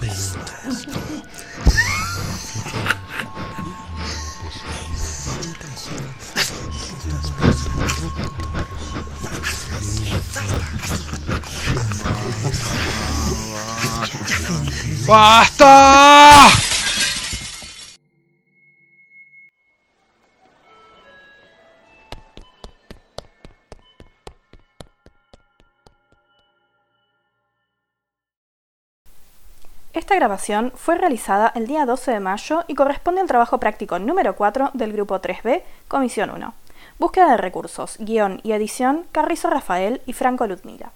perguntas. Basta! Esta grabación fue realizada el día 12 de mayo y corresponde al trabajo práctico número 4 del grupo 3B, Comisión 1. Búsqueda de recursos, guion y edición, Carrizo Rafael y Franco Ludmila.